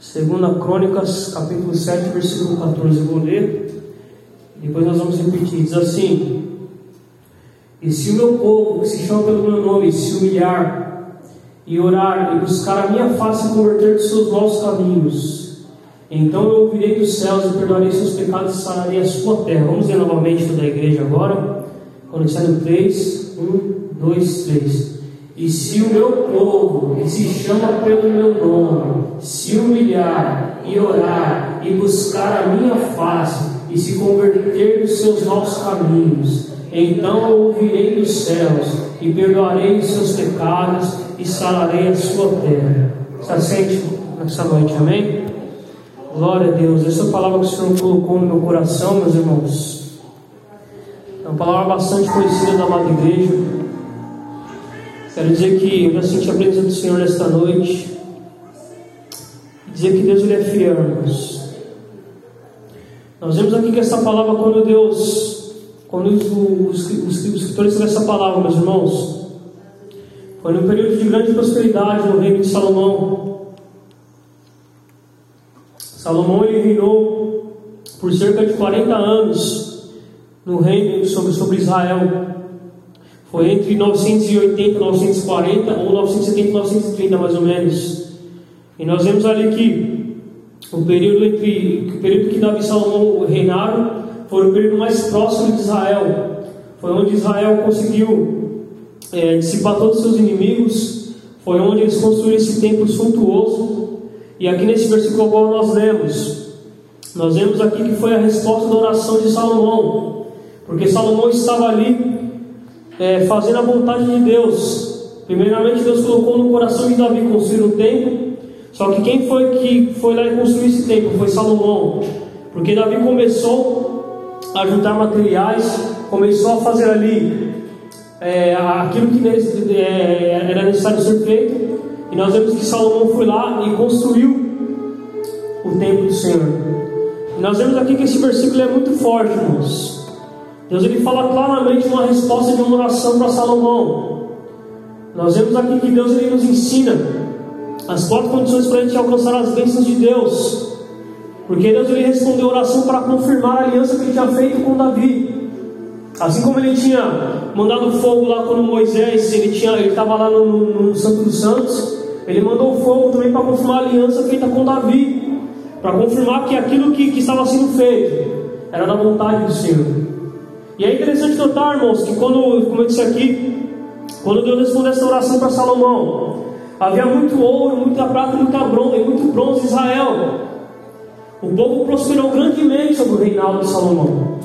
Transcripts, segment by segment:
Segunda Crônicas, capítulo 7, versículo 14, eu vou ler. Depois nós vamos repetir. Diz assim: E se o meu povo, que se chama pelo meu nome, se humilhar e orar e buscar a minha face e converter de seus maus caminhos, então eu ouvirei dos céus e perdoarei seus pecados e sararei a sua terra. Vamos ler novamente toda a igreja agora. No 3, 1, 2, 3. E se o meu povo, que se chama pelo meu nome, se humilhar e orar e buscar a minha face e se converter dos seus maus caminhos, então eu ouvirei dos céus e perdoarei os seus pecados e sararei a sua terra. Está sente nessa noite, amém? Glória a Deus. Essa é palavra que o Senhor colocou no meu coração, meus irmãos. É uma palavra bastante conhecida da amada igreja. Quero dizer que eu já senti a presença do Senhor nesta noite. Dizer que Deus é fiel, irmãos. Nós vemos aqui que essa palavra, quando Deus, quando os, os, os, escritores essa palavra, meus irmãos, foi num período de grande prosperidade no reino de Salomão. Salomão ele reinou por cerca de 40 anos no reino sobre, sobre Israel. Foi entre 980 e 940, ou 970 e 930 mais ou menos. E nós vemos ali que o período, entre, o período que Davi e Salomão reinaram foi o período mais próximo de Israel. Foi onde Israel conseguiu é, dissipar todos os seus inimigos. Foi onde eles construíram esse templo suntuoso. E aqui nesse versículo nós lemos, nós vemos aqui que foi a resposta da oração de Salomão. Porque Salomão estava ali é, fazendo a vontade de Deus. Primeiramente, Deus colocou no coração de Davi construir um templo. Só que quem foi que foi lá e construiu esse templo foi Salomão. Porque Davi começou a juntar materiais, começou a fazer ali é, aquilo que é, era necessário ser feito. E nós vemos que Salomão foi lá e construiu o templo do Senhor. E nós vemos aqui que esse versículo é muito forte, irmãos. Deus ele fala claramente uma resposta de uma oração para Salomão. Nós vemos aqui que Deus ele nos ensina as quatro condições para a gente alcançar as bênçãos de Deus. Porque Deus ele respondeu a oração para confirmar a aliança que ele tinha feito com Davi. Assim como ele tinha mandado fogo lá quando Moisés ele tinha ele estava lá no, no, no Santo dos Santos, ele mandou fogo também para confirmar a aliança feita com Davi, para confirmar que aquilo que, que estava sendo feito era da vontade do Senhor. E é interessante notar, irmãos, que quando, como eu disse aqui, quando Deus respondeu essa oração para Salomão, havia muito ouro, muita prata, muita bronze, e muito bronze em Israel. O povo prosperou grandemente sobre o reinado de Salomão.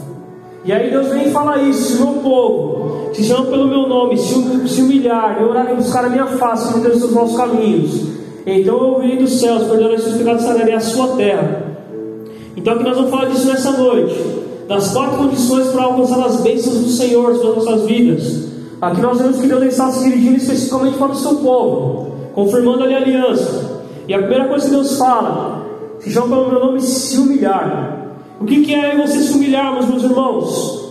E aí Deus vem e fala isso: se o meu povo, se chama pelo meu nome, se, humilhar e orar e buscar a minha face, não ter os maus caminhos, então eu ouvirei dos céus, perdoarei os seus pecados, sararei a sua terra. Então aqui nós vamos falar disso nessa noite das quatro condições para alcançar as bênçãos do Senhor sobre as nossas vidas. Aqui nós vemos que Deus está se dirigindo especificamente para o seu povo, confirmando ali a aliança. E a primeira coisa que Deus fala, se chama pelo meu nome, se humilhar. O que, que é você se humilhar, meus irmãos?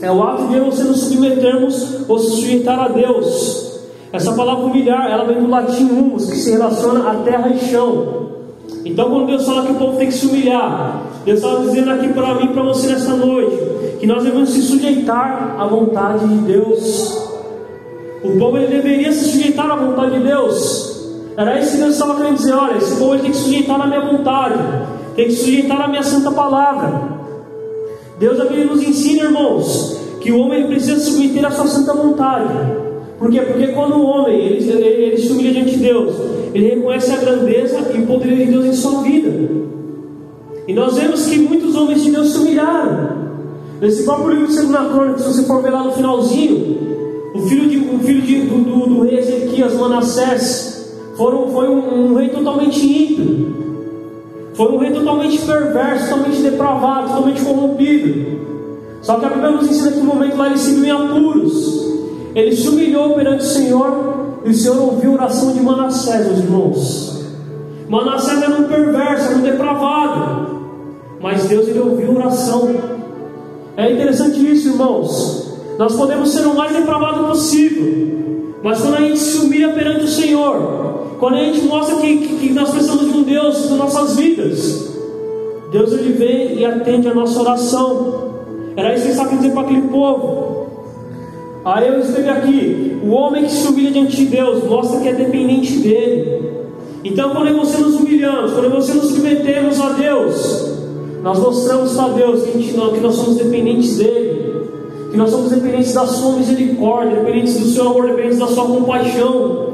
É o ato de você nos submetermos ou se sujeitar a Deus. Essa palavra humilhar, ela vem do latim humus, que se relaciona a terra e chão. Então, quando Deus fala que o povo tem que se humilhar, Deus está dizendo aqui para mim para você nessa noite que nós devemos se sujeitar à vontade de Deus. O povo ele deveria se sujeitar à vontade de Deus. Era isso que Deus estava querendo dizer: olha, esse povo ele tem que se sujeitar à minha vontade, tem que se sujeitar à minha santa palavra. Deus aqui nos ensina, irmãos, que o homem precisa se submeter à sua santa vontade. Por quê? Porque quando o homem ele, ele, ele se humilha diante de Deus, ele reconhece a grandeza e o poder de Deus em sua vida. E nós vemos que muitos homens de Deus se humilharam. Nesse próprio livro de 2 Crônica, se você for ver lá no finalzinho, o filho, de, o filho de, do, do, do, rei Ezequias, Manassés, foram, foi um, um rei totalmente ímpio. Foi um rei totalmente perverso, totalmente depravado, totalmente corrompido. Só que a Bíblia nos ensina que no momento lá ele se viu em apuros. Ele se humilhou perante o Senhor e o Senhor ouviu a oração de Manassés, meus irmãos. Manassés era um perverso, era um depravado. Mas Deus ele ouviu oração. É interessante isso, irmãos. Nós podemos ser o mais depravado possível. Mas quando a gente se humilha perante o Senhor, quando a gente mostra que, que, que nós precisamos de um Deus nas nossas vidas. Deus ele vem e atende a nossa oração. Era isso que ele estava dizer para aquele povo. Aí eu escrevi aqui: o homem que se humilha diante de Deus mostra que é dependente dele. Então, quando você nos humilhamos, quando você nos submetemos a Deus, nós mostramos para Deus que, gente, que nós somos dependentes dele, que nós somos dependentes da sua misericórdia, dependentes do seu amor, dependentes da sua compaixão.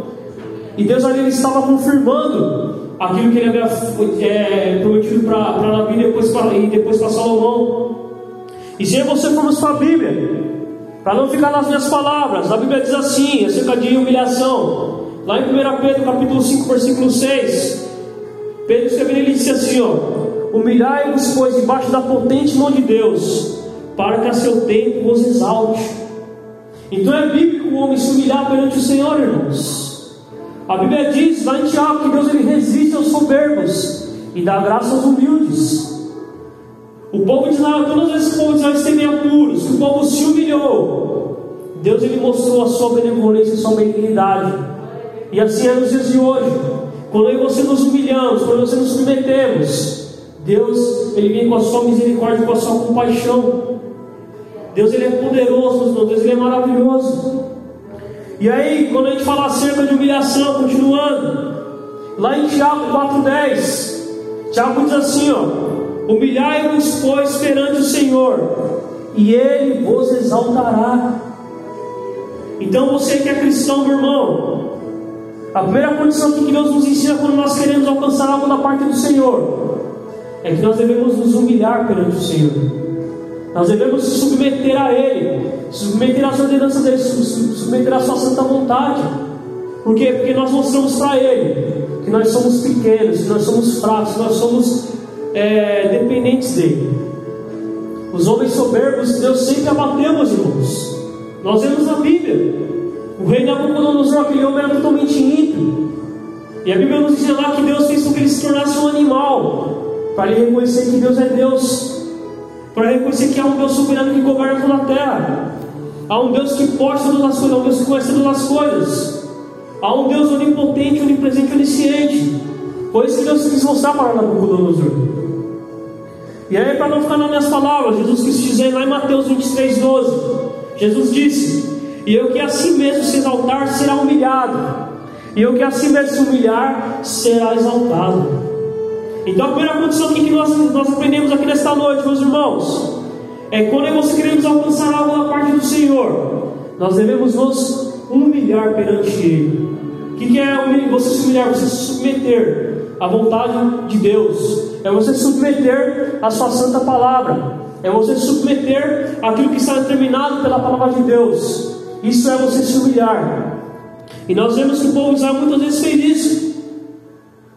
E Deus ali estava confirmando aquilo que ele havia é, prometido para Davi depois e depois para Salomão. E se você formos para a Bíblia, para não ficar nas minhas palavras, a Bíblia diz assim, acerca de humilhação, lá em 1 Pedro capítulo 5, versículo 6, Pedro escrevendo, ele disse assim, ó, humilhai-vos, pois, debaixo da potente mão de Deus, para que a seu tempo vos exalte. Então é bíblico o homem se humilhar perante o Senhor, irmãos. A Bíblia diz lá em Tiago que Deus ele resiste aos soberbos e dá graça aos humildes. O povo de Israel, todas as vezes o povo de Israel apuros, que o povo se humilhou, Deus ele mostrou a sua benevolência e sua benignidade. E assim é nos dias de hoje. Quando eu e você nos humilhamos, quando você nos submetemos, Deus ele vem com a sua misericórdia, com a sua compaixão. Deus ele é poderoso, Deus ele é maravilhoso. E aí, quando a gente fala acerca de humilhação, continuando, lá em Tiago 4,10, Tiago diz assim: ó, humilhai-vos, pois, perante o Senhor, e Ele vos exaltará. Então, você que é cristão, meu irmão, a primeira condição que Deus nos ensina quando nós queremos alcançar algo da parte do Senhor é que nós devemos nos humilhar perante o Senhor. Nós devemos se submeter a Ele, submeter às ordenanças dele, submeter à Sua santa vontade. Por quê? Porque nós mostramos para Ele que nós somos pequenos, que nós somos fracos, que nós somos é, dependentes dele. Os homens soberbos, Deus sempre abateu, meus irmãos. Nós vemos na Bíblia. O rei Nabucodonosor, aquele homem era totalmente ímpio. E a Bíblia nos ensina lá que Deus fez com que ele se tornasse um animal, para ele reconhecer que Deus é Deus para reconhecer que há um Deus soberano que governa toda a terra. Há um Deus que pode todas as coisas, há um Deus que conhece todas as coisas. Há um Deus onipotente, onipresente, onisciente. Foi isso que Deus quis mostrar para Nabucodonosor. E aí, para não ficar nas minhas palavras, Jesus quis dizer lá em Mateus 23, 12: Jesus disse: E eu que a si mesmo se exaltar será humilhado, e eu que a si mesmo se humilhar será exaltado. Então a primeira condição que nós, nós aprendemos aqui nesta noite, meus irmãos, é quando nós queremos alcançar algo da parte do Senhor, nós devemos nos humilhar perante Ele. O que, que é você se humilhar? Você se submeter à vontade de Deus, é você submeter à Sua Santa Palavra, é você submeter aquilo que está determinado pela Palavra de Deus. Isso é você se humilhar. E nós vemos que o povo de Israel muitas vezes fez isso.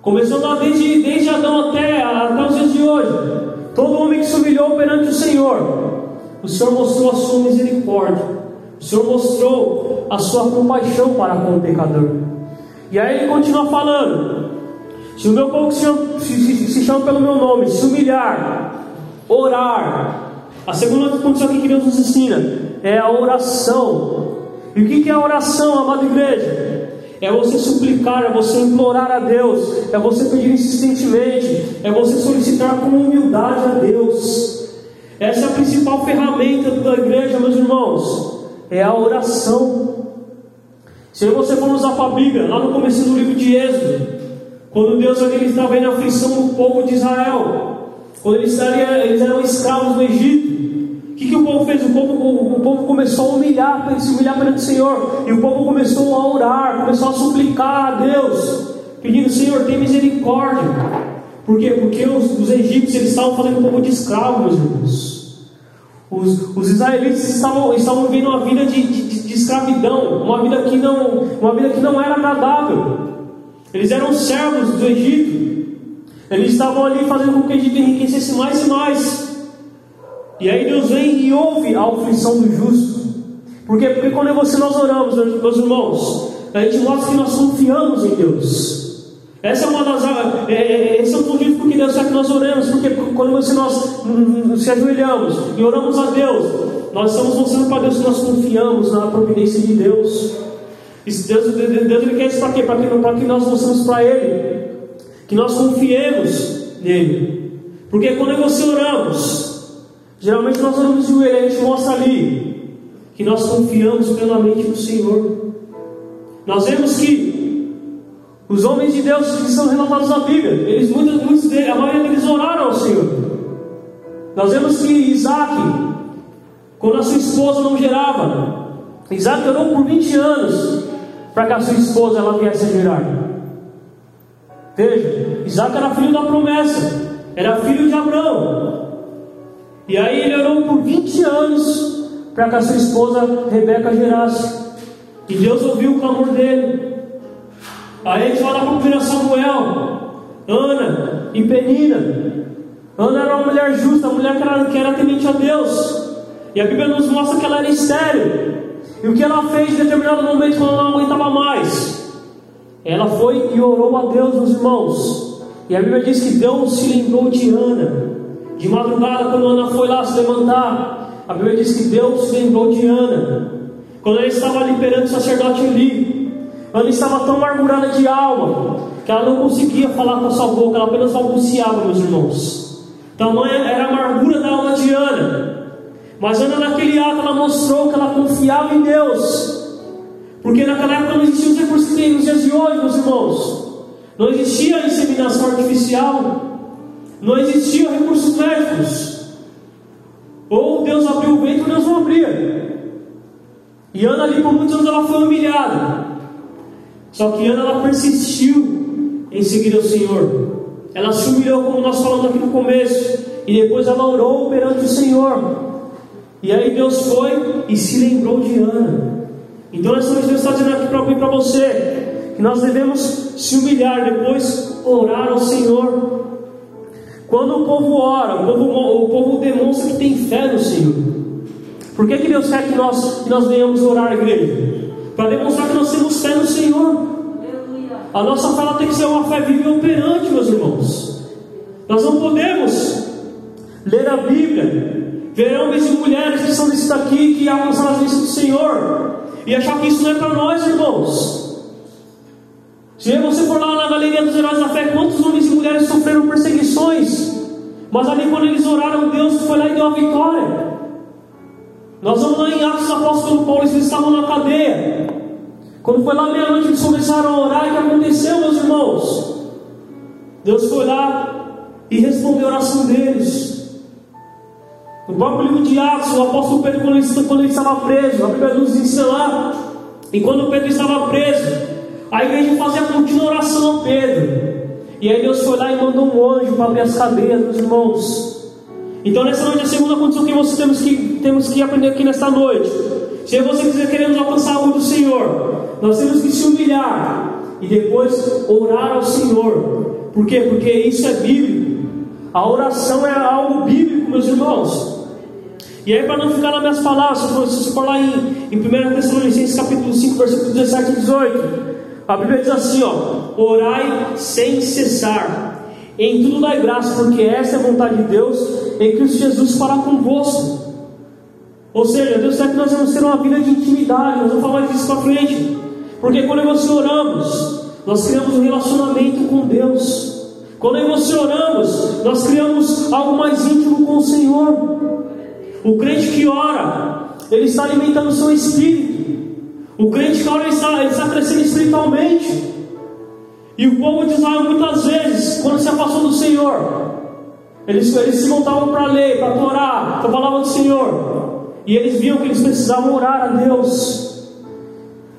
Começou lá desde, desde Adão até, até os dias de hoje. Todo homem que se humilhou perante o Senhor, o Senhor mostrou a sua misericórdia, o Senhor mostrou a sua compaixão para com o pecador. E aí ele continua falando: se o meu povo se, se, se chama pelo meu nome, se humilhar, orar. A segunda condição que Deus nos ensina é a oração. E o que é a oração, amada igreja? É você suplicar, é você implorar a Deus, é você pedir insistentemente, é você solicitar com humildade a Deus. Essa é a principal ferramenta da igreja, meus irmãos, é a oração. Se você for usar a Bíblia, lá no começo do livro de Êxodo, quando Deus ele estava vendo a aflição do povo de Israel, quando eles, eles eram escravos no Egito, o que, que, o povo fez? O povo, o, o povo começou a humilhar, se humilhar perante o Senhor. E o povo começou a orar, começou a suplicar a Deus, pedindo: Senhor, tem misericórdia. Por quê? Porque os, os egípcios eles estavam fazendo um povo de escravos, meus irmãos. Os, os israelitas estavam, estavam vivendo uma vida de, de, de, escravidão, uma vida, que não, uma vida que não era agradável. Eles eram servos do Egito. Eles estavam ali fazendo com que o Egito enriquecesse mais e mais. E aí Deus vem e ouve a aflição do justo. Por quê? Porque quando você nós oramos, meus irmãos, a gente mostra que nós confiamos em Deus. Essa é uma das. É, é, é esse é o motivo porque Deus quer que nós oremos. Porque quando você nós se ajoelhamos e oramos a Deus, nós estamos mostrando para Deus que nós confiamos na providência de Deus. E Deus, Deus ele quer isso para quê? Para que, para que nós mostremos para Ele que nós confiemos nele. Porque quando você oramos, geralmente nós oramos de joelho, a gente mostra ali que nós confiamos plenamente no Senhor. Nós vemos que os homens de Deus que são relatados na Bíblia, eles muitos, muitos deles, a maioria deles oraram ao Senhor. Nós vemos que Isaac, quando a sua esposa não gerava, Isaac orou por 20 anos para que a sua esposa ela viesse a gerar. Veja, Isaac era filho da promessa, era filho de Abraão. E aí ele orou por 20 anos para que a sua esposa Rebeca gerasse. E Deus ouviu o clamor dele. Aí gente fala para 1 Samuel, Ana e Penina. Ana era uma mulher justa, uma mulher que era, que era temente a Deus. E a Bíblia nos mostra que ela era estéreo. E o que ela fez em determinado momento quando ela não aguentava mais? Ela foi e orou a Deus, meus irmãos. E a Bíblia diz que Deus se lembrou de Ana. De madrugada, quando Ana foi lá se levantar, a Bíblia diz que Deus lembrou de Ana. Quando ela estava ali perante o sacerdote ali, Ana estava tão amargurada de alma que ela não conseguia falar com a sua boca, ela apenas balbuciava, meus irmãos. Tamanha era a amargura da alma de Ana. Mas Ana, naquele ato, ela mostrou que ela confiava em Deus. Porque naquela época não existiam os recursos que tem nos dias de hoje, meus irmãos. Não existia inseminação artificial. Não existiam recursos médicos. Ou Deus abriu o ventre ou Deus não abria. E Ana ali por muitos anos ela foi humilhada. Só que Ana ela persistiu em seguir o Senhor. Ela se humilhou como nós falamos aqui no começo. E depois ela orou perante o Senhor. E aí Deus foi e se lembrou de Ana. Então nós Deus está dizendo aqui para mim para você que nós devemos se humilhar, depois orar ao Senhor. Quando o povo ora, o povo, o povo demonstra que tem fé no Senhor. Por que, que Deus quer que nós, que nós venhamos orar igreja? Para demonstrar que nós temos fé no Senhor. A nossa fé tem que ser uma fé viva e operante, meus irmãos. Nós não podemos ler a Bíblia, ver homens e mulheres que são desses daqui, que alcançaram as bênçãos do Senhor, e achar que isso não é para nós, irmãos. Se você for lá na galeria dos heróis da fé, quantos homens e mulheres sofreram perseguições, mas ali quando eles oraram, Deus foi lá e deu a vitória. Nós vamos lá em Atos dos Apóstolos Paulo, eles estavam na cadeia. Quando foi lá meia-noite, eles começaram a orar, o que aconteceu, meus irmãos? Deus foi lá e respondeu a oração deles. No próprio livro de Atos, o apóstolo Pedro, quando ele, quando ele estava preso, a Bíblia nos ensina lá, e quando Pedro estava preso, a igreja fazia contínua oração a Pedro. E aí Deus foi lá e mandou um anjo para abrir as cadeias, meus irmãos. Então nessa noite a segunda condição que você temos que, temos que aprender aqui nesta noite. Se você quiser queremos alcançar algo do Senhor, nós temos que se humilhar e depois orar ao Senhor. Por quê? Porque isso é bíblico. A oração é algo bíblico, meus irmãos. E aí, para não ficar nas minhas palavras, se você for lá em, em 1 Tessalonicenses capítulo 5, versículo 17 e 18, a Bíblia diz assim: ó, orai sem cessar, em tudo dai graça, porque essa é a vontade de Deus em Cristo Jesus para convosco. Ou seja, Deus quer que nós vamos ter uma vida de intimidade, nós vamos falar mais disso para frente, porque quando nós oramos, nós criamos um relacionamento com Deus. Quando você oramos, nós criamos algo mais íntimo com o Senhor. O crente que ora, ele está alimentando o seu espírito. O crente que ora, ele está, ele está crescendo espiritualmente. E o povo de Israel, muitas vezes, quando se afastou do Senhor, eles, eles se voltavam para a lei, para a Torá, para a palavra do Senhor. E eles viam que eles precisavam orar a Deus.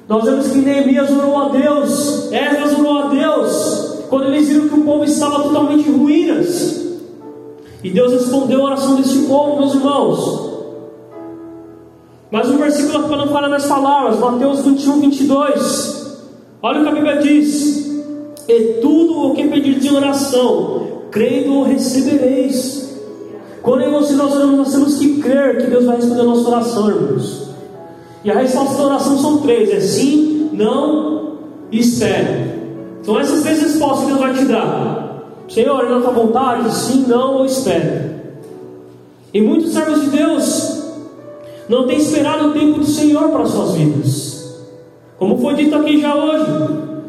Nós vemos que Neemias orou a Deus, Esdras orou a Deus, quando eles viram que o povo estava totalmente em ruínas. E Deus respondeu a oração desse povo, meus irmãos. Mas o versículo não falar nas palavras, Mateus 21, 22. Olha o que a Bíblia diz: E tudo o que pedir de oração, crendo recebereis. Quando eu e nós oramos, nós temos que crer que Deus vai responder a nossa oração, irmãos. E a resposta da oração são três: é sim, não e espere. São essas três respostas que Deus vai te dar. Senhor, é na tua vontade, sim, não ou espere. E muitos servos de Deus não têm esperado o tempo do Senhor para as suas vidas. Como foi dito aqui já hoje,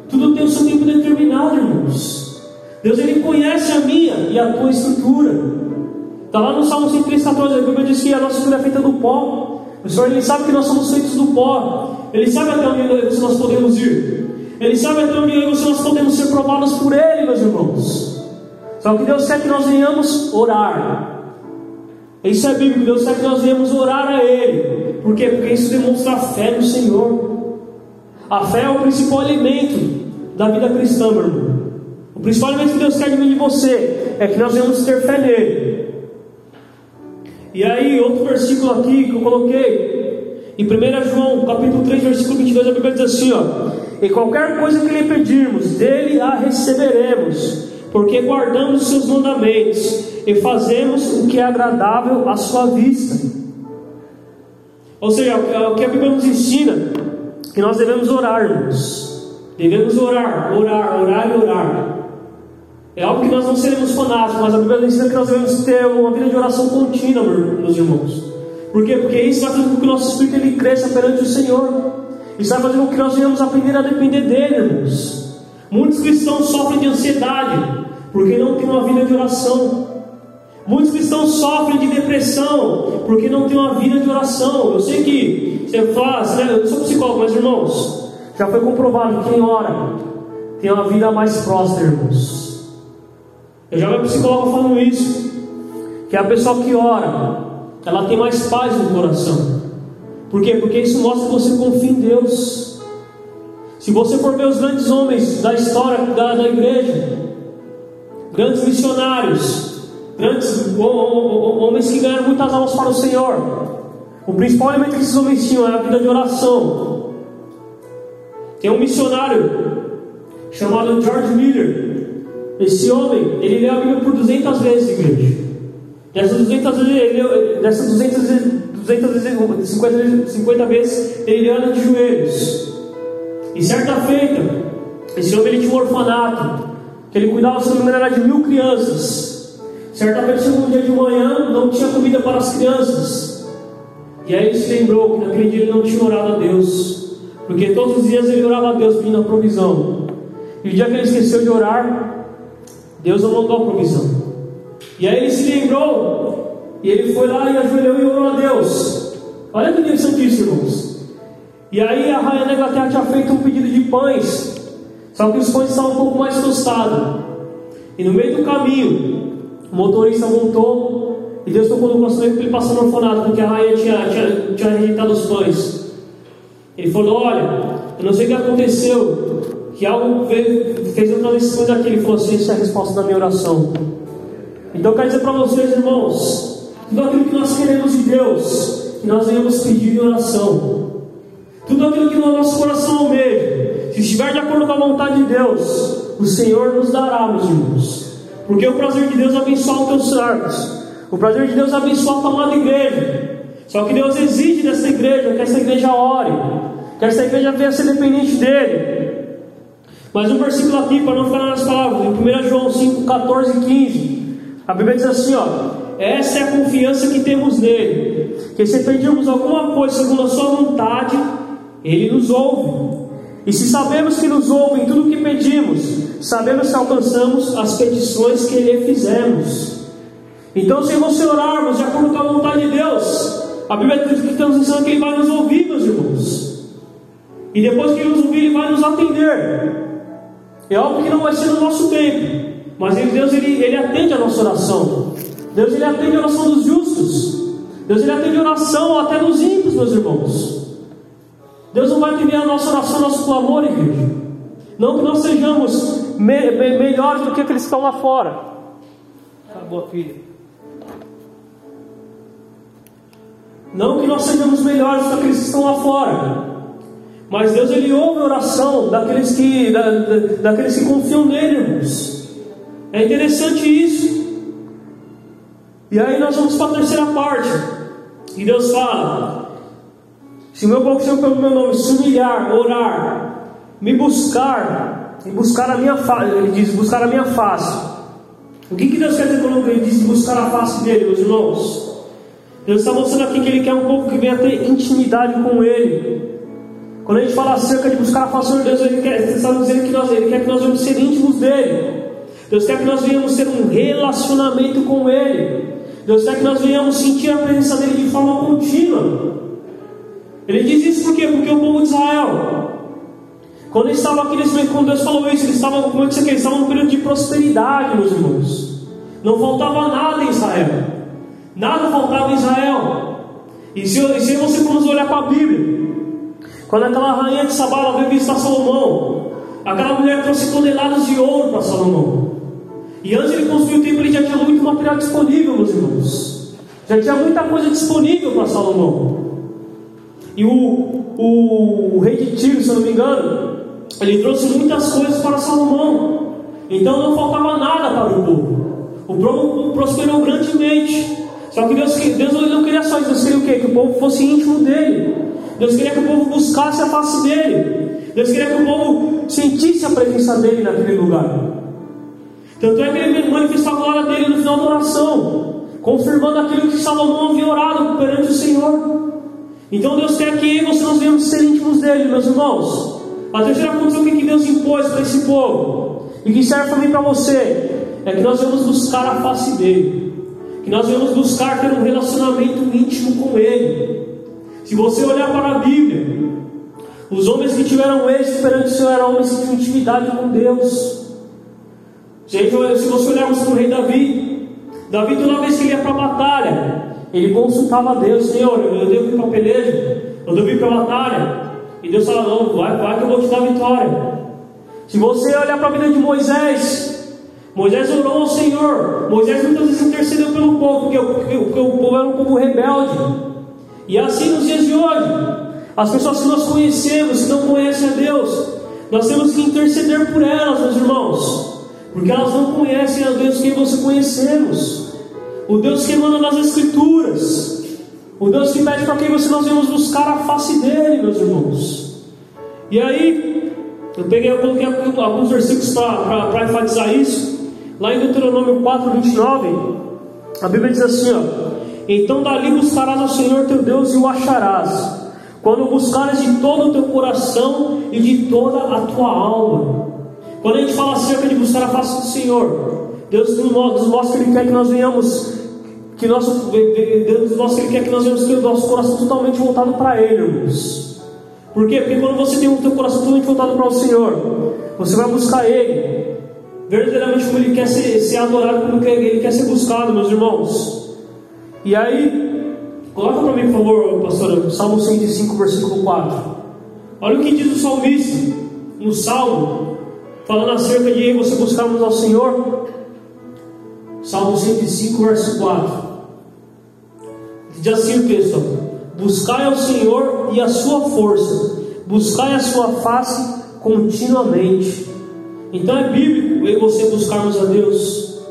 tudo tem o seu tempo determinado, irmãos. Deus ele conhece a minha e a tua estrutura. Está lá no Salmo 114, a Bíblia diz que a nossa estrutura é feita do pó. O Senhor ele sabe que nós somos feitos do pó. Ele sabe até onde nós podemos ir. Ele sabe até onde nós podemos ser provados por Ele, meus irmãos. Só que Deus quer que nós venhamos orar. Isso é bíblico. Deus quer que nós venhamos orar a Ele. Por quê? Porque isso demonstra fé no Senhor. A fé é o principal alimento da vida cristã, meu irmão. O principal alimento que Deus quer de mim de você é que nós venhamos ter fé nele. E aí, outro versículo aqui que eu coloquei, em 1 João, capítulo 3, versículo 22, a Bíblia diz assim: ó, E qualquer coisa que lhe pedirmos, dele a receberemos porque guardamos os seus mandamentos e fazemos o que é agradável à sua vista. Ou seja, o que a Bíblia nos ensina, que nós devemos orar, irmãos. Devemos orar, orar, orar e orar. É algo que nós não seremos fanáticos, mas a Bíblia nos ensina que nós devemos ter uma vida de oração contínua, meus irmãos. Por quê? Porque isso vai fazer com que o nosso espírito ele cresça perante o Senhor. Isso vai fazer com que nós venhamos aprender a depender dele, irmãos. Muitos cristãos sofrem de ansiedade, porque não tem uma vida de oração. Muitos cristãos sofrem de depressão porque não tem uma vida de oração. Eu sei que você faz, né? Eu sou psicólogo, mas irmãos, já foi comprovado que quem ora tem uma vida mais próspera, irmãos. Eu já vi psicólogo falando isso. Que a pessoa que ora, ela tem mais paz no coração. Por quê? Porque isso mostra que você confia em Deus. Se você for ver os grandes homens da história da, da igreja, grandes missionários, grandes homens que ganharam muitas almas para o Senhor. O principal elemento que esses homens tinham era a vida de oração. Tem um missionário chamado George Miller. Esse homem, ele leu a Bíblia por 200 vezes, igreja. Dessas 200 vezes, ele leu, dessas 200, 250 50 vezes, ele leu de joelhos. E certa feita, esse homem ele tinha um orfanato que ele cuidava, se não me engano, de mil crianças. Certa vez chegou um dia de manhã, não tinha comida para as crianças. E aí ele se lembrou que naquele dia ele não tinha orado a Deus. Porque todos os dias ele orava a Deus pedindo a provisão. E o dia que ele esqueceu de orar, Deus não mandou a provisão. E aí ele se lembrou, e ele foi lá e ajoelhou e orou a Deus. Olha que interessante isso, irmãos. E aí a rainha da Inglaterra tinha feito um pedido de pães só que os pães estavam um pouco mais tostados. E no meio do caminho, o motorista voltou e Deus tocou no coração dele para ele passar no porque a rainha tinha, tinha, tinha rejeitado os pães. Ele falou: Olha, eu não sei o que aconteceu, que algo veio, fez eu trazer esses pães aqui. Ele falou assim: Isso é a resposta da minha oração. Então eu quero dizer para vocês, irmãos, tudo aquilo que nós queremos de Deus, que nós venhamos pedir em oração. Tudo aquilo que no nosso coração almeja, se estiver de acordo com a vontade de Deus, o Senhor nos dará, meus irmãos. Porque o prazer de Deus é abençoar os teus servos. O prazer de Deus é abençoar a amada igreja. Só que Deus exige dessa igreja que essa igreja ore, que essa igreja venha ser dependente dele. Mas um versículo aqui, para não ficar nas palavras, em 1 João 5, 14 e 15, a Bíblia diz assim: ó, essa é a confiança que temos nele, que se pedirmos alguma coisa segundo a sua vontade, ele nos ouve. E se sabemos que nos ouve em tudo o que pedimos, sabemos que alcançamos as petições que lhe fizemos. Então, se você orarmos de acordo com a vontade de Deus, a Bíblia diz que estamos ensinando que Ele vai nos ouvir, meus irmãos. E depois que Ele nos ouvir, Ele vai nos atender. É algo que não vai ser no nosso tempo, mas Deus ele, ele atende a nossa oração. Deus ele atende a oração dos justos. Deus ele atende a oração até dos ímpios, meus irmãos. Deus não vai atender a nossa oração, nosso clamor, igreja. Não que nós sejamos me, me, melhores do que aqueles que estão lá fora. Acabou, filha. Não que nós sejamos melhores do que aqueles que estão lá fora. Mas Deus ele ouve a oração daqueles que, da, da, daqueles que confiam nele, irmãos. É interessante isso. E aí nós vamos para a terceira parte. E Deus fala: se o meu povo chama pelo meu nome, se humilhar, orar, me buscar, e buscar a minha face, ele diz, buscar a minha face. O que, que Deus quer dizer quando ele diz buscar a face dele, meus irmãos? Deus está mostrando aqui que Ele quer um povo que venha ter intimidade com Ele. Quando a gente fala acerca de buscar a face de Deus, Ele quer, está dizendo que nós, Ele quer que nós vamos ser íntimos dele. Deus quer que nós venhamos ter um relacionamento com Ele. Deus quer que nós venhamos sentir a presença dele de forma contínua. Ele diz isso por quê? Porque o povo de Israel, quando eles estavam aqui nesse momento, quando Deus falou isso, eles estavam, como eu disse aqui, eles estavam num período de prosperidade, meus irmãos. Não faltava nada em Israel. Nada faltava em Israel. E se, e se você formos olhar para a Bíblia, quando aquela rainha de Sabá veio visitar Salomão, aquela mulher trouxe toneladas de ouro para Salomão. E antes ele construir o templo, ele já tinha muito material disponível, meus irmãos. Já tinha muita coisa disponível para Salomão. E o, o, o, rei de Tiro, se não me engano, ele trouxe muitas coisas para Salomão. Então não faltava nada para o povo. O povo prosperou grandemente. Só que Deus, Deus não queria só isso, Deus queria o quê? Que o povo fosse íntimo dele. Deus queria que o povo buscasse a face dele. Deus queria que o povo sentisse a presença dele naquele lugar. Tanto é que ele manifestou a glória dele no final da oração, confirmando aquilo que Salomão havia orado perante o Senhor. Então Deus quer que você nós venhamos ser íntimos dele, meus irmãos. A terceira condição que Deus impôs para esse povo, e que serve também para você, é que nós vamos buscar a face dele, que nós vamos buscar ter um relacionamento íntimo com ele. Se você olhar para a Bíblia, os homens que tiveram êxito perante o Senhor eram homens que tinham intimidade com Deus. Se você olharmos para o rei Davi, Davi toda vez que ele ia para a batalha, ele consultava a Deus, Senhor, eu devo ir para a peleja, eu devo ir para a batalha. E Deus fala, não, vai, vai que eu vou te dar vitória. Se você olhar para a vida de Moisés, Moisés orou ao Senhor, Moisés muitas vezes intercedeu pelo povo, porque, porque, porque o povo era um povo rebelde. E é assim nos dias de hoje, as pessoas que nós conhecemos, que não conhecem a Deus, nós temos que interceder por elas, meus irmãos. Porque elas não conhecem a Deus que você conhecemos. O Deus que emana nas Escrituras. O Deus que pede para quem você nós vamos buscar a face dele, meus irmãos. E aí, eu peguei, eu coloquei alguns versículos para enfatizar isso. Lá em Deuteronômio 4, 29, a Bíblia diz assim: ó, Então dali buscarás ao Senhor teu Deus e o acharás, quando buscares de todo o teu coração e de toda a tua alma. Quando a gente fala acerca de buscar a face do Senhor, Deus nos mostra que Ele quer que nós venhamos, que nosso, Deus nos mostra que Ele quer que nós venhamos ter o nosso coração totalmente voltado para Ele, irmãos. Por quê? Porque quando você tem o teu coração totalmente voltado para o Senhor, você vai buscar Ele, verdadeiramente como Ele quer ser, ser adorado, como Ele quer ser buscado, meus irmãos. E aí, coloca para mim, por favor, pastor, Salmo 105, versículo 4. Olha o que diz o salmista no Salmo falando acerca de você buscarmos ao Senhor. Salmo 105, verso 4. Diz assim o texto: Buscai ao Senhor e a sua força, buscai a sua face continuamente. Então é bíblico eu e você buscarmos a Deus.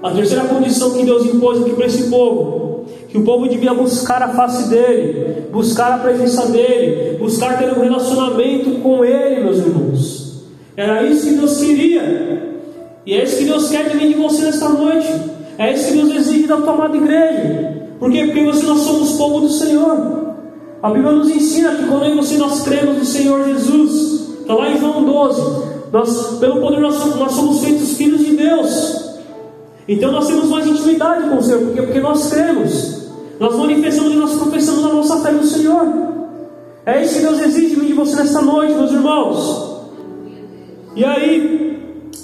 A terceira condição que Deus impôs aqui para esse povo, que o povo devia buscar a face dele, buscar a presença dele, buscar ter um relacionamento com ele, meus irmãos. Era isso que Deus queria. E é isso que Deus quer de mim de você nesta noite. É isso que Deus exige da tua amada igreja. Por quê? Porque você, nós somos povo do Senhor. A Bíblia nos ensina que quando você nós cremos no Senhor Jesus, está lá em João 12, nós, pelo poder nós somos, nós somos feitos filhos de Deus. Então nós temos mais intimidade com o Senhor, porque, porque nós cremos. Nós manifestamos e nós professamos a nossa fé no Senhor. É isso que Deus exige de mim de você nesta noite, meus irmãos. E aí,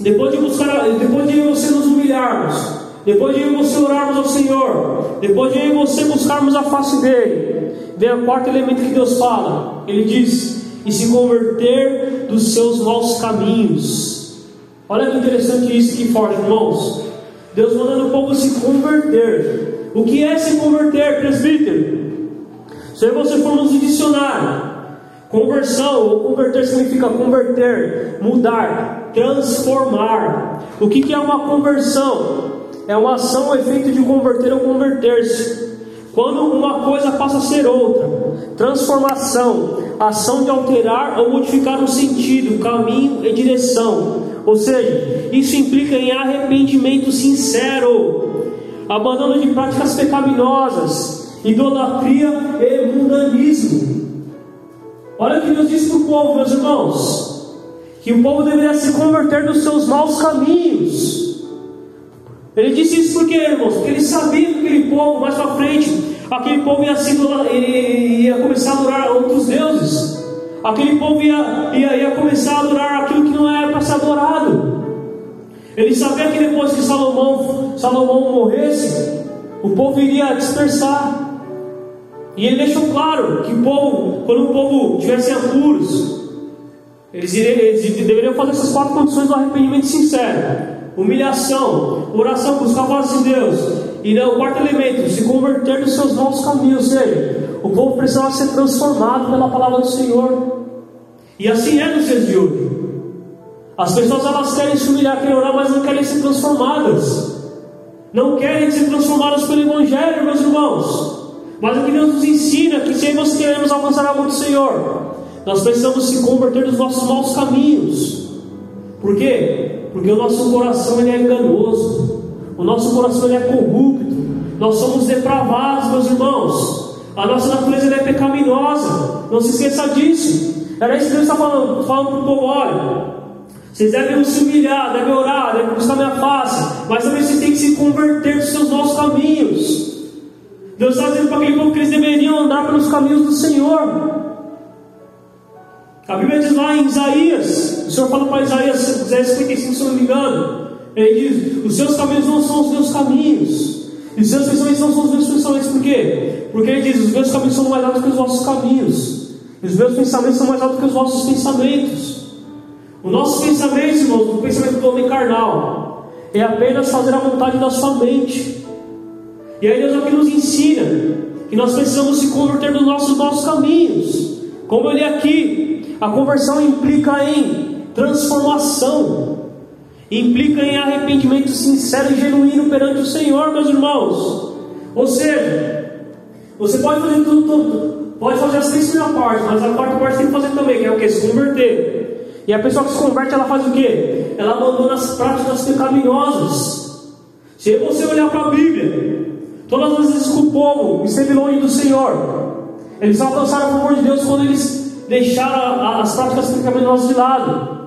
depois de buscar, depois de você nos humilharmos, depois de você orarmos ao Senhor, depois de você buscarmos a face dele, vem o quarto elemento que Deus fala. Ele diz: e se converter dos seus maus caminhos. Olha que interessante isso, que forte, irmãos. Deus mandando o povo se converter. O que é se converter, presbítero? Se você for no dicionário, Conversão ou converter significa converter, mudar, transformar. O que, que é uma conversão? É uma ação ou efeito de converter ou converter-se. Quando uma coisa passa a ser outra. Transformação, ação de alterar ou modificar o sentido, caminho e direção. Ou seja, isso implica em arrependimento sincero, abandono de práticas pecaminosas, idolatria e mundanismo. Olha o que Deus disse para o povo, meus irmãos: que o povo deveria se converter dos seus maus caminhos. Ele disse isso porque, irmãos, porque ele sabia que aquele povo, mais para frente, aquele povo ia, se, ia começar a adorar outros deuses. Aquele povo ia, ia, ia começar a adorar aquilo que não era para ser adorado. Ele sabia que depois que Salomão, Salomão morresse, o povo iria dispersar. E ele deixou claro que o povo, quando o povo tivesse apuros, eles, eles deveriam fazer essas quatro condições do arrependimento sincero: humilhação, oração, buscar a voz de Deus. E o quarto elemento, se converter nos seus maus caminhos. Ou seja, o povo precisava ser transformado pela palavra do Senhor. E assim é nos dias de hoje. As pessoas elas querem se humilhar, querem orar, mas não querem ser transformadas. Não querem ser transformadas pelo Evangelho, meus irmãos. Mas o que Deus nos ensina que se nós queremos alcançar algo do Senhor, nós precisamos se converter dos nossos maus caminhos. Por quê? Porque o nosso coração ele é enganoso. O nosso coração ele é corrupto. Nós somos depravados, meus irmãos. A nossa natureza é pecaminosa. Não se esqueça disso. Era isso que Deus está falando, falando para o povo: olha, vocês devem se humilhar, devem orar, devem buscar minha face, mas também vocês têm que se converter dos seus maus caminhos. Deus está dizendo para aquele povo que eles deveriam andar pelos caminhos do Senhor. A Bíblia diz lá em Isaías, o Senhor fala para Isaías, Isaías 55, se não me engano, ele diz: Os seus caminhos não são os meus caminhos, e os seus pensamentos não são os meus pensamentos, por quê? Porque ele diz: Os meus caminhos são mais altos que os vossos caminhos, e os meus pensamentos são mais altos que os vossos pensamentos. O nosso pensamento, irmãos, o pensamento do homem carnal, é apenas fazer a vontade da sua mente. E aí Deus aqui nos ensina que nós precisamos se converter nos nossos nossos caminhos. Como eu li aqui, a conversão implica em transformação, implica em arrependimento sincero e genuíno perante o Senhor, meus irmãos. Ou seja, você pode fazer tudo, tudo pode fazer as três primeiras partes, mas a quarta parte tem que fazer também, que é o que? Se converter. E a pessoa que se converte, ela faz o que? Ela abandona as práticas pecaminosas. Se você olhar para a Bíblia, Todas as vezes que o povo esteve longe do Senhor, eles alcançaram o favor de Deus quando eles deixaram as práticas pecaminosas de lado.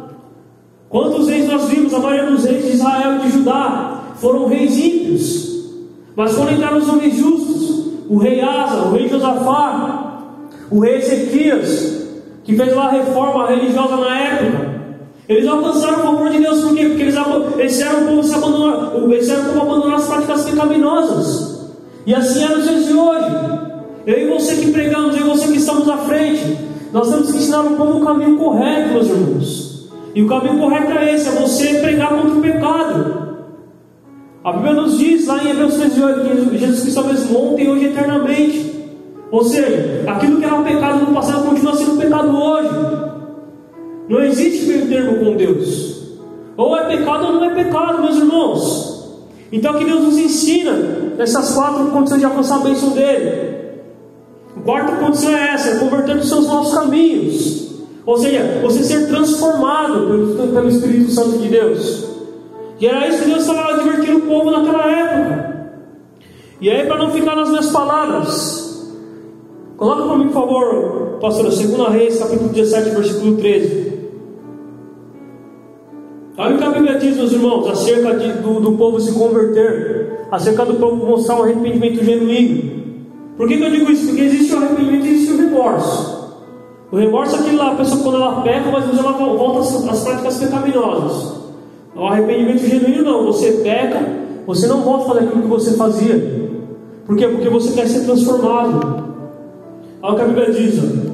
Quantos reis nós vimos? A maioria dos reis de Israel e de Judá foram reis ímpios. Mas quando entraram os homens justos, o rei Asa, o rei Josafá, o rei Ezequias, que fez uma reforma religiosa na época, eles alcançaram o favor de Deus por quê? Porque eles, eles eram como se abandonar, eles eram como abandonar as práticas pecaminosas. E assim é nos dias de hoje. Eu e você que pregamos, eu e você que estamos à frente, nós temos que ensinar o povo o caminho correto, meus irmãos. E o caminho correto é esse: é você pregar contra o pecado. A Bíblia nos diz lá em Hebreus 13,8 que Jesus Cristo é o mesmo ontem e hoje eternamente. Ou seja, aquilo que era um pecado no passado continua sendo um pecado hoje. Não existe meio termo com Deus. Ou é pecado ou não é pecado, meus irmãos. Então que Deus nos ensina essas quatro condições de alcançar a bênção dele. Quarta condição é essa, é converter os seus novos caminhos. Ou seja, você ser transformado pelo, pelo Espírito Santo de Deus. E era isso que Deus estava advertindo o povo naquela época. E aí, para não ficar nas minhas palavras, coloca para mim, por favor, pastor, 2 Reis, capítulo 17, versículo 13. Olha o que a Bíblia diz, meus irmãos, acerca de, do, do, povo se converter, acerca do povo mostrar um arrependimento genuíno. Por que, que eu digo isso? Porque existe o arrependimento e existe o remorso. O remorso é aquilo lá, a pessoa quando ela peca, mas ela volta às, práticas pecaminosas. O arrependimento genuíno não, você peca, você não volta a fazer aquilo que você fazia. Por quê? Porque você quer ser transformado. Olha o que a Bíblia diz. Ó.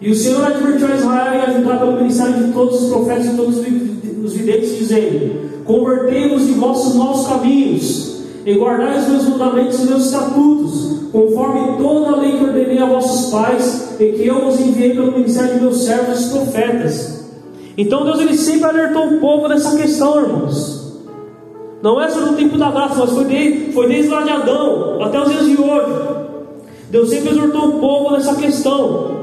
E o Senhor advertiu a Israel e ajudar pelo ministério de todos os profetas e todos os videntes, dizendo: Convertei-vos de vossos maus caminhos, e guardai os meus mandamentos e meus estatutos, conforme toda a lei que ordenei a vossos pais, e que eu vos enviei pelo ministério de meus servos, os profetas. Então Deus ele sempre alertou o povo nessa questão, irmãos. Não é só no tempo da graça, mas foi desde, foi desde lá de Adão até os dias de hoje. Deus sempre exortou o povo nessa questão.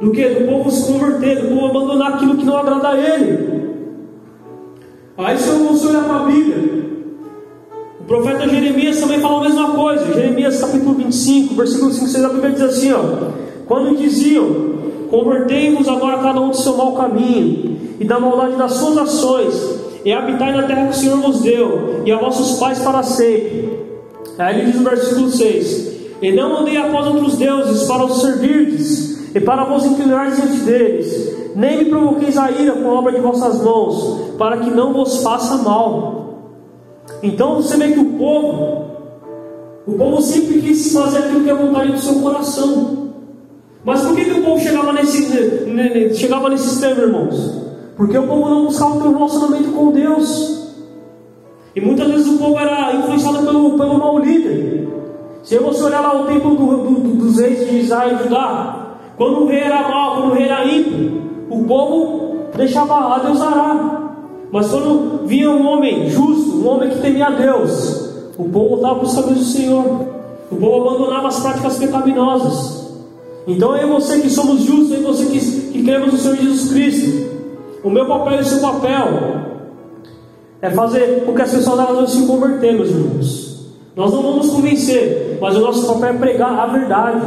Do que? Do povo se converter, do povo abandonar aquilo que não agrada a Ele. Aí se você olhar para a Bíblia, o profeta Jeremias também fala a mesma coisa. Jeremias capítulo 25, versículo 5, 6, a Bíblia diz assim: ó, quando diziam, convertei-vos agora cada um do seu mau caminho, e da maldade das suas ações, e habitai na terra que o Senhor vos deu, e a vossos pais para sempre. Aí ele diz no versículo 6: E não andei após outros deuses para os servirdes, e para vos inclinar diante deles, nem me provoqueis a ira com a obra de vossas mãos, para que não vos faça mal. Então você vê que o povo, o povo sempre quis fazer aquilo que é vontade do seu coração. Mas por que, que o povo chegava nesse, chegava nesse extremo, irmãos? Porque o povo não buscava ter um relacionamento com Deus. E muitas vezes o povo era influenciado pelo, pelo mau líder. Se você olhar lá o tempo do, do, dos reis de Israel e Judá, quando o rei era mau, quando o rei era ímpio, o povo deixava a Deus arar. Mas quando vinha um homem justo, um homem que temia a Deus, o povo voltava para os caminhos do Senhor. O povo abandonava as práticas pecaminosas. Então eu e você que somos justos, eu e você que, que cremos no Senhor Jesus Cristo, o meu papel e o seu papel é fazer com que as pessoas elas se converter, meus irmãos. Nós não vamos convencer, mas o nosso papel é pregar a verdade.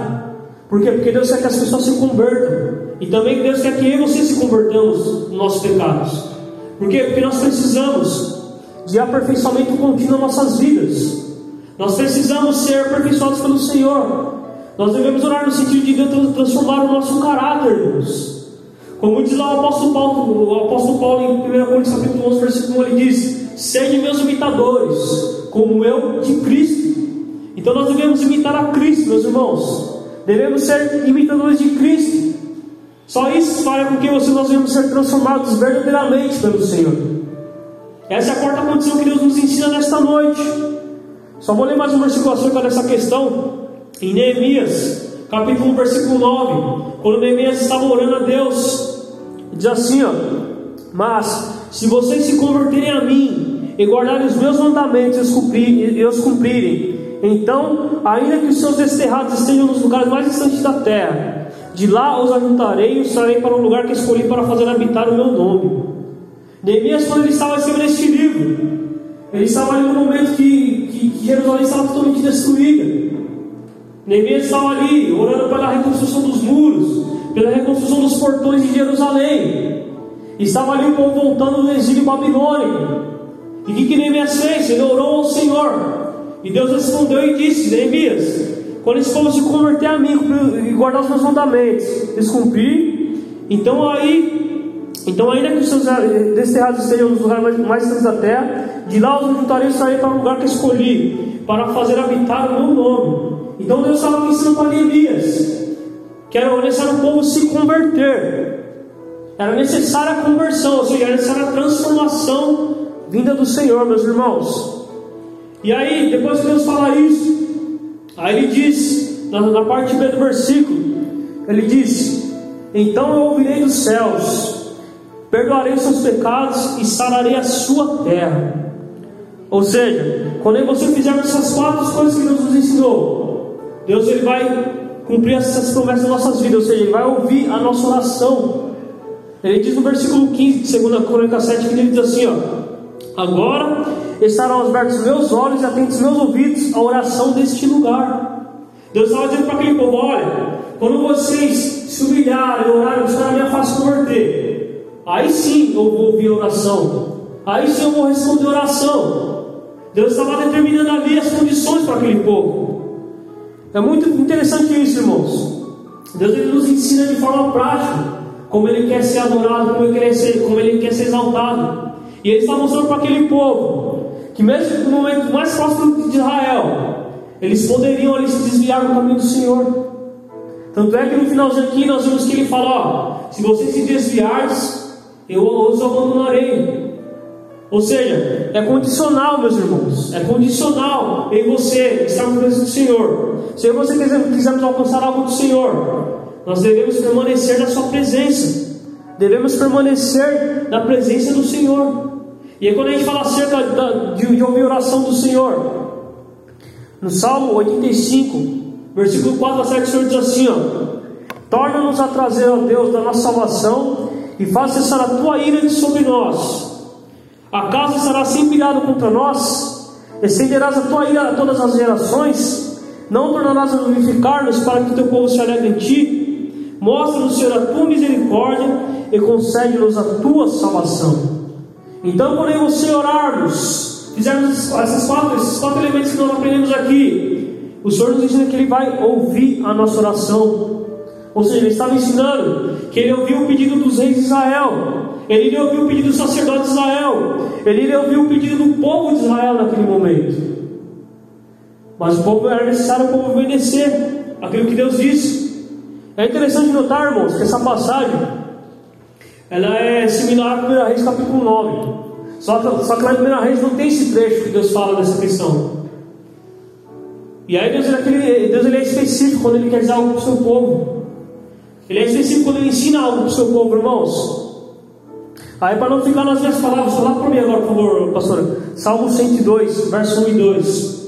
Por quê? Porque Deus quer que as pessoas se convertam. E também Deus quer que eu e você se convertamos nos nossos pecados. Por quê? Porque nós precisamos de aperfeiçoamento contínuo nas nossas vidas. Nós precisamos ser aperfeiçoados pelo Senhor. Nós devemos orar no sentido de transformar o nosso caráter, irmãos. Como diz lá o apóstolo Paulo, o apóstolo Paulo em 1 Coríntios capítulo 11, versículo 1, ele diz: Sede meus imitadores, como eu de Cristo. Então nós devemos imitar a Cristo, meus irmãos. Devemos ser imitadores de Cristo. Só isso fará com que você nós devemos ser transformados verdadeiramente pelo Senhor. Essa é a quarta condição que Deus nos ensina nesta noite. Só vou ler mais um versículo acerca dessa questão. Em Neemias, capítulo 1, versículo 9. Quando Neemias estava orando a Deus, Diz assim, ó: Mas se vocês se converterem a mim e guardarem os meus mandamentos e os cumprirem, então, ainda que os seus desterrados estejam nos lugares mais distantes da terra, de lá os ajuntarei e os trarei para um lugar que escolhi para fazer habitar o meu nome. Neemias, quando ele estava escrevendo este livro, ele estava ali no momento que, que, que Jerusalém estava totalmente destruída. Neemias estava ali orando pela reconstrução dos muros, pela reconstrução dos portões de Jerusalém. Estava ali o povo voltando do exílio babilônico. E o que, que Neemias fez? Ele orou ao Senhor. E Deus respondeu e disse: Neemias, quando esse povo se converter a mim e guardar os meus mandamentos, eles então aí, então ainda que os seus desterrados estejam nos lugares mais, mais distantes da terra, de lá os juntarei e para o lugar que escolhi, para fazer habitar o meu nome. Então Deus estava ensinando para Neemias que era necessário o povo se converter. Era necessária a conversão, ou seja, era necessária a transformação vinda do Senhor, meus irmãos. E aí, depois que Deus fala isso, aí ele diz, na, na parte B do versículo, ele diz: Então eu ouvirei dos céus, perdoarei os seus pecados e sararei a sua terra. Ou seja, quando você fizer essas quatro coisas que Deus nos ensinou, Deus ele vai cumprir essas promessas nas nossas vidas, ou seja, Ele vai ouvir a nossa oração. Ele diz no versículo 15 de 2 Crônica 7 que ele diz assim: ó, Agora estarão abertos meus olhos e atentos meus ouvidos à oração deste lugar. Deus estava dizendo para aquele povo: Olha, quando vocês se humilharem, orarem, buscar a minha face converter, aí sim eu vou ouvir a oração, aí sim eu vou responder a oração. Deus estava determinando ali as condições para aquele povo. É muito interessante isso, irmãos. Deus ele nos ensina de forma prática como ele quer ser adorado, como ele quer ser, como ele quer ser exaltado. E ele está mostrando para aquele povo que mesmo no momento mais próximo de Israel, eles poderiam ali se desviar do caminho do Senhor. Tanto é que no finalzinho aqui nós vemos que ele fala: ó, se vocês se desviarem, eu os abandonarei. Ou seja, é condicional, meus irmãos. É condicional em você estar no presença do Senhor. Se você quisermos alcançar algo do Senhor, nós devemos permanecer na Sua presença. Devemos permanecer na presença do Senhor. E aí, quando a gente fala acerca de, de ouvir a oração do Senhor, no Salmo 85, versículo 4 a 7, o Senhor diz assim: Torna-nos a trazer, ó Deus, da nossa salvação e faça cessar a tua ira de sobre nós Acaso estará sempre irado contra nós? Estenderás a tua ira a todas as gerações? Não tornarás a unificar-nos para que teu povo se alegre em ti? Mostra-nos, Senhor, a tua misericórdia e concede-nos a tua salvação. Então, quando você orarmos, fizermos esses quatro, esses quatro elementos que nós aprendemos aqui, o Senhor nos ensina que Ele vai ouvir a nossa oração. Ou seja, Ele estava ensinando que Ele ouviu o pedido dos reis de Israel, Ele ouvir o pedido dos sacerdotes de Israel, Ele ouvir o pedido do povo de Israel naquele momento. Mas o povo era necessário o povo obedecer aquilo que Deus disse. É interessante notar, irmãos, que essa passagem ela é similar à 1 Reis capítulo 9. Só que, só que lá em 1 Reis não tem esse trecho que Deus fala dessa questão. E aí Deus, ele, Deus ele é específico quando Ele quer dizer algo para o seu povo. Ele é específico quando Ele ensina algo para o seu povo, irmãos. Aí para não ficar nas minhas palavras, fala para mim agora, por favor, pastor. Salmo 102, verso 1 e 2.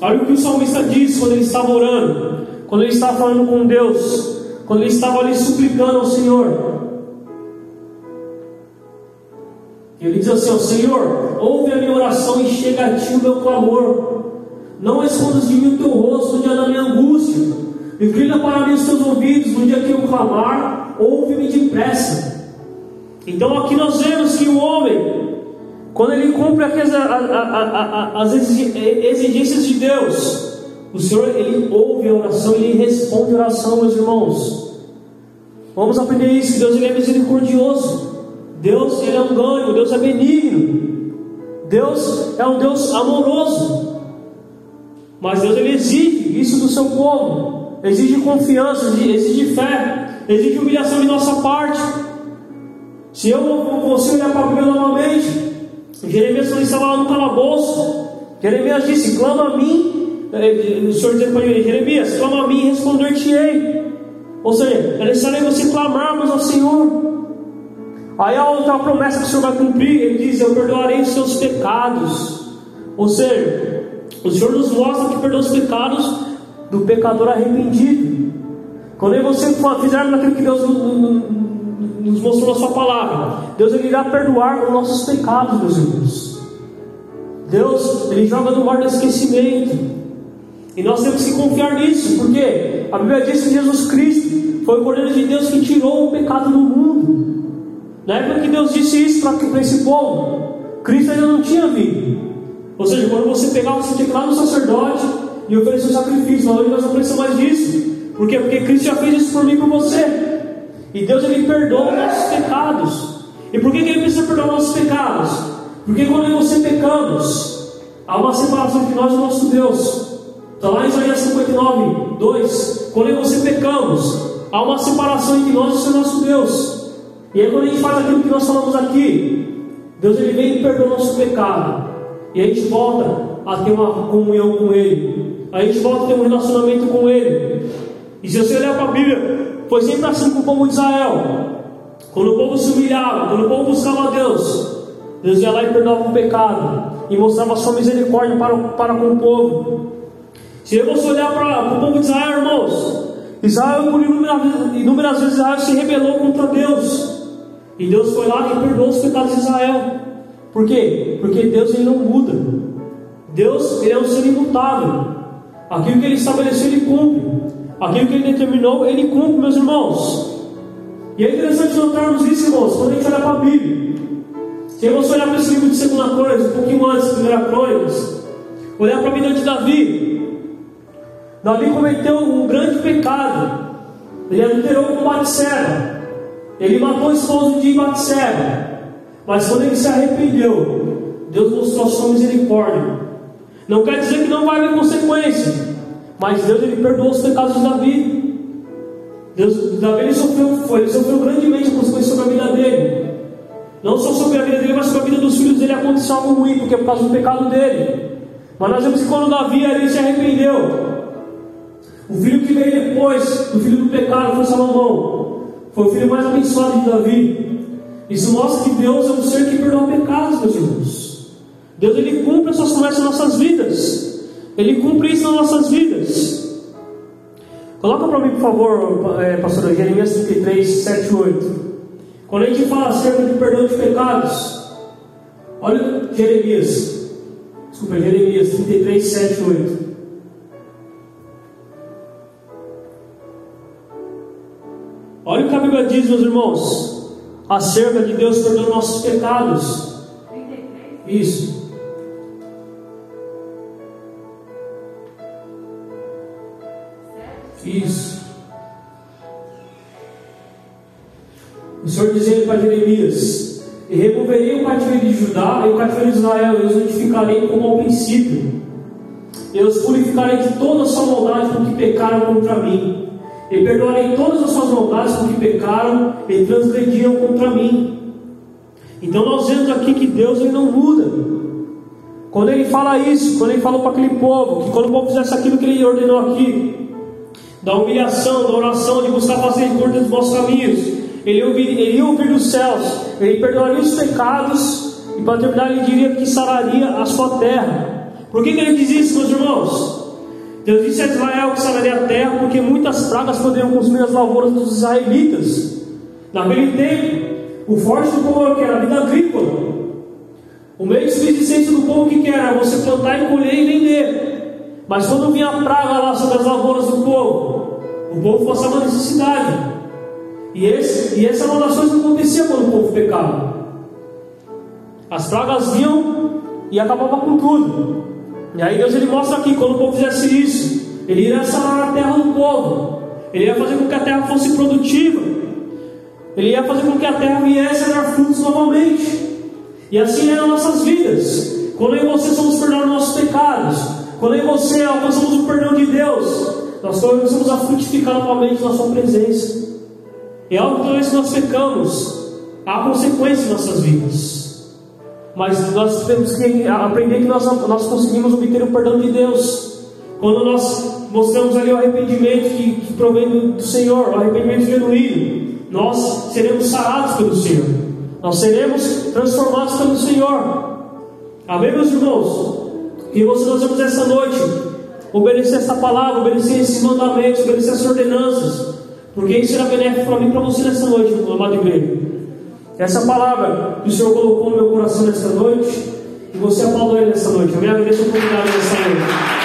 Olha o que o salmista diz quando ele estava orando, quando ele estava falando com Deus, quando ele estava ali suplicando ao Senhor. Ele diz assim: Senhor, ouve a minha oração e chega a ti o meu clamor. Não escondas de mim o teu rosto no dia da minha angústia. Inclina para mim os teus ouvidos no dia que eu clamar, ouve-me depressa. Então aqui nós vemos que o homem, quando ele cumpre as, as exigências de Deus, o Senhor ele ouve a oração, ele responde a oração, meus irmãos. Vamos aprender isso, Deus ele é misericordioso. Deus ele é um ganho, Deus é benigno. Deus é um Deus amoroso. Mas Deus ele exige isso do seu povo. Exige confiança, exige fé, exige humilhação de nossa parte. Se eu você olhar para a Bíblia novamente, Jeremias estava lá no calabouço, Jeremias disse: clama a mim, eh, o Senhor dizendo para Jeremias, clama a mim e responder-te-ei. Ou seja, é necessário você clamarmos ao Senhor. Aí a outra promessa que o Senhor vai cumprir, ele diz: Eu perdoarei os seus pecados. Ou seja, o Senhor nos mostra que perdoa os pecados do pecador arrependido. Quando você fizermos aquilo que Deus nos mostrou na Sua palavra, Deus ele irá perdoar os nossos pecados, meus irmãos. Deus, Ele joga no mar do esquecimento. E nós temos que confiar nisso, porque a Bíblia diz que Jesus Cristo foi o Cordeiro de Deus que tirou o pecado do mundo. Na época que Deus disse isso para esse povo, Cristo ainda não tinha vindo. Ou seja, quando você pegava, você tinha que ir lá no sacerdote e oferecer um sacrifício. Mas hoje nós não precisamos mais disso. Por quê? Porque Cristo já fez isso por mim e por você. E Deus ele perdoa os nossos pecados. E por que, que ele precisa perdoar os nossos pecados? Porque quando eu e você pecamos, há uma separação entre nós e o nosso Deus. Está lá em Isaías 59, 2. Quando eu e você pecamos, há uma separação entre nós e o nosso Deus. E aí quando a gente faz aquilo que nós falamos aqui, Deus ele vem e perdoa o nosso pecado. E a gente volta a ter uma comunhão com Ele. A gente volta a ter um relacionamento com Ele. E se você olhar para a Bíblia, foi sempre assim com o povo de Israel. Quando o povo se humilhava, quando o povo buscava a Deus, Deus ia lá e perdoava o pecado. E mostrava a sua misericórdia para, para com o povo. Se você olhar para o povo de Israel, irmãos, Israel, por inúmeras, inúmeras vezes, Israel se rebelou contra Deus. E Deus foi lá e perdoou os pecados de Israel. Por quê? Porque Deus ele não muda. Deus ele é um ser imutável. Aquilo que ele estabeleceu, ele cumpre. Aquilo que ele determinou, ele cumpre, meus irmãos. E é interessante notarmos isso, irmãos, quando a gente olha para a Bíblia. Se você olhar para esse livro de Segunda Crônicas, um pouquinho antes Primeira Crônicas, olhar para a vida de Davi. Davi cometeu um grande pecado. Ele adulterou com Batseba. Ele matou o esposo de Batseba. Mas quando ele se arrependeu, Deus mostrou sua misericórdia. Não quer dizer que não vai haver consequência. Mas Deus ele perdoou os pecados de Davi. Deus, Davi ele sofreu, foi, ele sofreu grandemente a consequência sobre a vida dele. Não só sobre a vida dele, mas sobre a vida dos filhos dele aconteceu algo ruim, porque é por causa do pecado dele. Mas nós vemos que quando Davi ele se arrependeu, o filho que veio depois do filho do pecado foi Salomão. Foi o filho mais abençoado de Davi. Isso mostra que Deus é um ser que perdoa pecados, meus irmãos. Deus ele cumpre as suas promessas nas nossas vidas. Ele cumpre isso nas nossas vidas. Coloca para mim, por favor, é, pastor Jeremias 33, 7 e 8. Quando a gente fala acerca de perdão de pecados, olha Jeremias. Desculpa, Jeremias 33, 7 e 8. Bíblia diz, meus irmãos, acerca de Deus perdoando nossos pecados. Isso. Isso. O Senhor dizendo para Jeremias: E removerei o cativeiro de Judá e o cativeiro de Israel, e os unificarei como ao princípio. Eu os purificarei de toda a sua maldade com que pecaram contra mim. E perdoarei todas as suas maldades com que pecaram e transgrediram contra mim. Então nós vemos aqui que Deus ele não muda. Quando ele fala isso, quando ele falou para aquele povo, que quando o povo fizesse aquilo que ele ordenou aqui, da humilhação, da oração, de buscar fazer curta dos nossos caminhos, ele, ouvir, ele ia ouvir dos céus, ele perdoaria os pecados, e para terminar, ele diria que sararia a sua terra. Por que, que ele diz isso, meus irmãos? Deus disse a Israel que sararia a terra, porque muitas pragas poderiam consumir as lavouras dos israelitas. Naquele tempo, o forte do povo que era a vida agrícola. O meio de subsistência do povo que era você plantar e colher e vender. Mas quando vinha a praga lá sobre as lavouras do povo, o povo passava necessidade. E, esse, e essas anotações não aconteciam quando o povo pecava. As pragas vinham e acabavam com tudo. E aí Deus ele mostra aqui, quando o povo fizesse isso, ele iria sarar a terra do povo. Ele ia fazer com que a terra fosse produtiva. Ele ia fazer com que a terra viesse a dar frutos novamente. E assim é nas nossas vidas. Quando eu e você somos perdoados nossos pecados, quando eu e você alcançamos o perdão de Deus, nós começamos a frutificar novamente na Sua presença. É algo que nós pecamos, há consequências em nossas vidas. Mas nós temos que aprender que nós, nós conseguimos obter o perdão de Deus. Quando nós mostramos ali o arrependimento que, que provém do Senhor, o arrependimento genuíno, nós seremos sarados pelo Senhor. Nós seremos transformados pelo Senhor. Amém, meus irmãos? E você nós vamos essa noite obedecer essa palavra, obedecer esses mandamentos, obedecer essas ordenanças. Porque isso será benéfico para mim e para você nessa noite, amado igreja. Essa palavra que o Senhor colocou no meu coração nessa noite, e você aplaudiu nessa noite. Amém? Agradeço a oportunidade nessa noite.